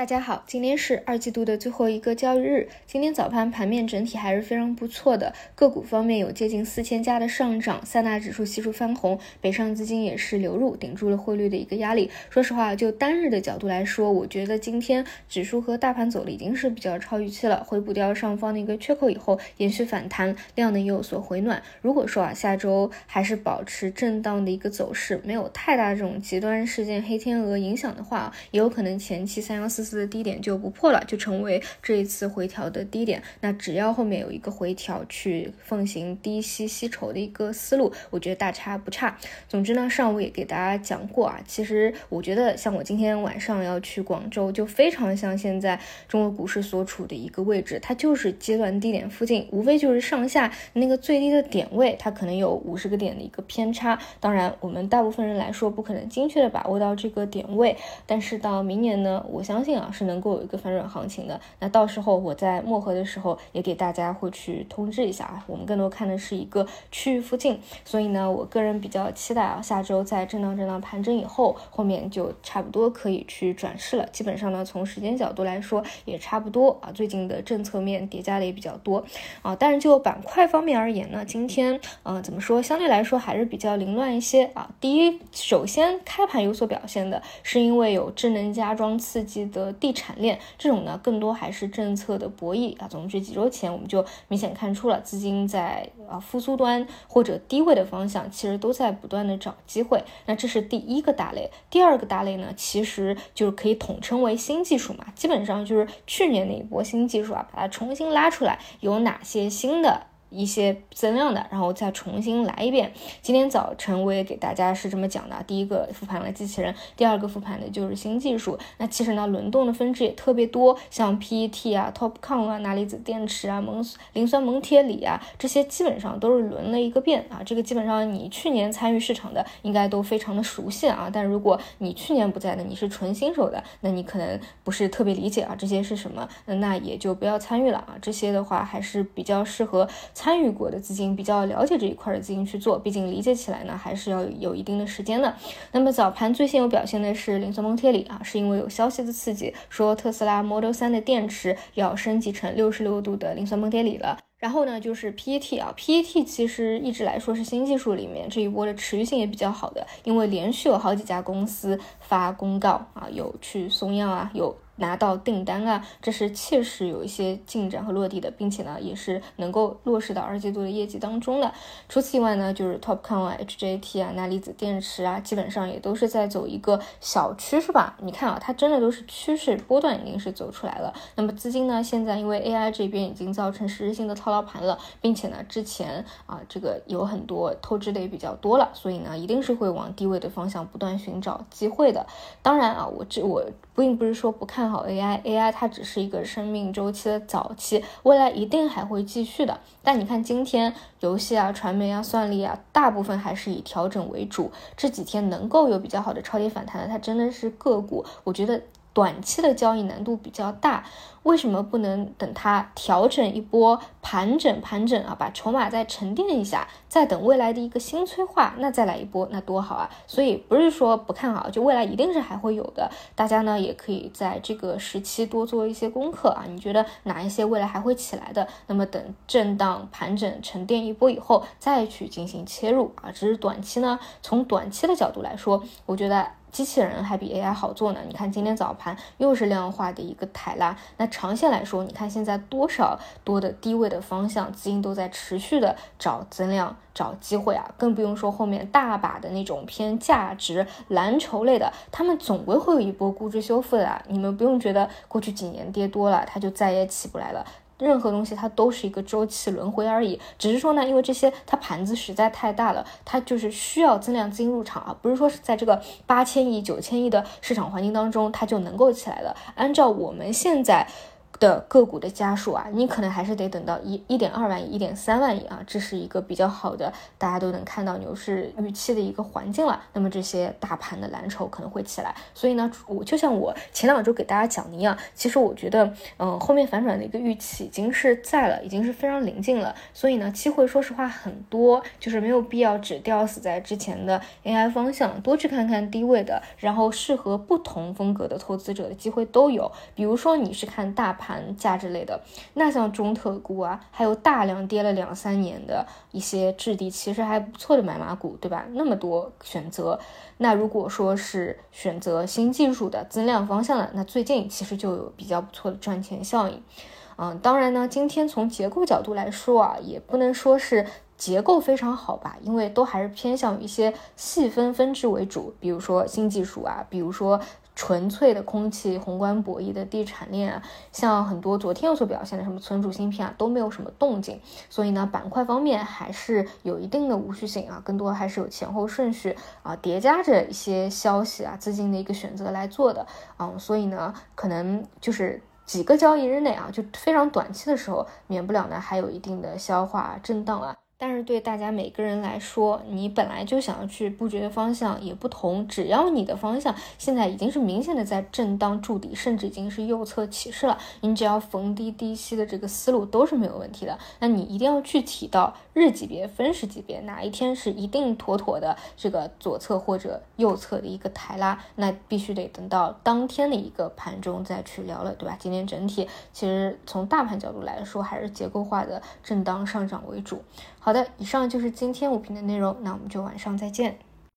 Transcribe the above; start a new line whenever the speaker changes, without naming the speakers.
大家好，今天是二季度的最后一个交易日。今天早盘盘面整体还是非常不错的，个股方面有接近四千家的上涨，三大指数悉数翻红，北上资金也是流入，顶住了汇率的一个压力。说实话，就单日的角度来说，我觉得今天指数和大盘走的已经是比较超预期了，回补掉上方的一个缺口以后，延续反弹，量能也有所回暖。如果说啊，下周还是保持震荡的一个走势，没有太大这种极端事件黑天鹅影响的话，也有可能前期三幺四。的低点就不破了，就成为这一次回调的低点。那只要后面有一个回调，去奉行低吸吸筹的一个思路，我觉得大差不差。总之呢，上午也给大家讲过啊，其实我觉得像我今天晚上要去广州，就非常像现在中国股市所处的一个位置，它就是阶段低点附近，无非就是上下那个最低的点位，它可能有五十个点的一个偏差。当然，我们大部分人来说不可能精确的把握到这个点位，但是到明年呢，我相信。是能够有一个反转行情的，那到时候我在漠河的时候也给大家会去通知一下啊。我们更多看的是一个区域附近，所以呢，我个人比较期待啊，下周在震荡震荡盘整以后，后面就差不多可以去转势了。基本上呢，从时间角度来说也差不多啊。最近的政策面叠加的也比较多啊。但是就板块方面而言呢，今天嗯怎么说，相对来说还是比较凌乱一些啊。第一，首先开盘有所表现的是因为有智能家装刺激的。地产链这种呢，更多还是政策的博弈啊。总之，几周前我们就明显看出了资金在啊复苏端或者低位的方向，其实都在不断的找机会。那这是第一个大类。第二个大类呢，其实就是可以统称为新技术嘛，基本上就是去年那一波新技术啊，把它重新拉出来，有哪些新的？一些增量的，然后再重新来一遍。今天早晨我也给大家是这么讲的：第一个复盘了机器人，第二个复盘的就是新技术。那其实呢，轮动的分支也特别多，像 PET 啊、TOPCon 啊、钠离子电池啊、锰磷酸锰铁锂啊，这些基本上都是轮了一个遍啊。这个基本上你去年参与市场的应该都非常的熟悉啊。但如果你去年不在的，你是纯新手的，那你可能不是特别理解啊这些是什么，那也就不要参与了啊。这些的话还是比较适合。参与过的资金比较了解这一块的资金去做，毕竟理解起来呢还是要有一定的时间的。那么早盘最先有表现的是磷酸锰铁锂啊，是因为有消息的刺激，说特斯拉 Model 3的电池要升级成六十六度的磷酸锰铁锂了。然后呢，就是 PET 啊，PET 其实一直来说是新技术里面这一波的持续性也比较好的，因为连续有好几家公司发公告啊，有去松样啊，有。拿到订单啊，这是切实有一些进展和落地的，并且呢，也是能够落实到二季度的业绩当中的。除此以外呢，就是 TOPCon 啊、HJT 啊、钠离子电池啊，基本上也都是在走一个小趋势吧。你看啊，它真的都是趋势波段，已经是走出来了。那么资金呢，现在因为 AI 这边已经造成实质性的套牢盘了，并且呢，之前啊这个有很多透支的也比较多了，所以呢，一定是会往低位的方向不断寻找机会的。当然啊，我这我并不是说不看。好 AI，AI 它只是一个生命周期的早期，未来一定还会继续的。但你看今天游戏啊、传媒啊、算力啊，大部分还是以调整为主。这几天能够有比较好的超跌反弹的，它真的是个股。我觉得。短期的交易难度比较大，为什么不能等它调整一波盘整盘整啊，把筹码再沉淀一下，再等未来的一个新催化，那再来一波，那多好啊！所以不是说不看好，就未来一定是还会有的。大家呢也可以在这个时期多做一些功课啊，你觉得哪一些未来还会起来的？那么等震荡盘整沉淀一波以后，再去进行切入啊。只是短期呢，从短期的角度来说，我觉得。机器人还比 AI 好做呢。你看今天早盘又是量化的一个抬拉，那长线来说，你看现在多少多的低位的方向，资金都在持续的找增量、找机会啊，更不用说后面大把的那种偏价值蓝筹类的，他们总归会有一波估值修复的啊。你们不用觉得过去几年跌多了，它就再也起不来了。任何东西它都是一个周期轮回而已，只是说呢，因为这些它盘子实在太大了，它就是需要增量资金入场啊，不是说是在这个八千亿、九千亿的市场环境当中它就能够起来了。按照我们现在。的个股的家数啊，你可能还是得等到一一点二万亿、一点三万亿啊，这是一个比较好的，大家都能看到牛市预期的一个环境了。那么这些大盘的蓝筹可能会起来，所以呢，我就像我前两周给大家讲的一样，其实我觉得，嗯，后面反转的一个预期已经是在了，已经是非常临近了。所以呢，机会说实话很多，就是没有必要只吊死在之前的 AI 方向，多去看看低位的，然后适合不同风格的投资者的机会都有。比如说你是看大盘价值类的，那像中特估啊，还有大量跌了两三年的一些质地其实还不错的买马股，对吧？那么多选择。那如果说是选择新技术的增量方向的，那最近其实就有比较不错的赚钱效应。嗯，当然呢，今天从结构角度来说啊，也不能说是结构非常好吧，因为都还是偏向于一些细分分支为主，比如说新技术啊，比如说纯粹的空气宏观博弈的地产链啊，像很多昨天有所表现的什么存储芯片啊，都没有什么动静，所以呢，板块方面还是有一定的无序性啊，更多还是有前后顺序啊，叠加着一些消息啊，资金的一个选择来做的，嗯，所以呢，可能就是。几个交易日内啊，就非常短期的时候，免不了呢还有一定的消化震荡啊。但是对大家每个人来说，你本来就想要去布局的方向也不同。只要你的方向现在已经是明显的在震荡筑底，甚至已经是右侧起势了，你只要逢低低吸的这个思路都是没有问题的。那你一定要具体到日级别、分时级别，哪一天是一定妥妥的这个左侧或者右侧的一个抬拉，那必须得等到当天的一个盘中再去聊了，对吧？今天整体其实从大盘角度来说，还是结构化的震荡上涨为主。好好的，以上就是今天五评的内容，那我们就晚上再见。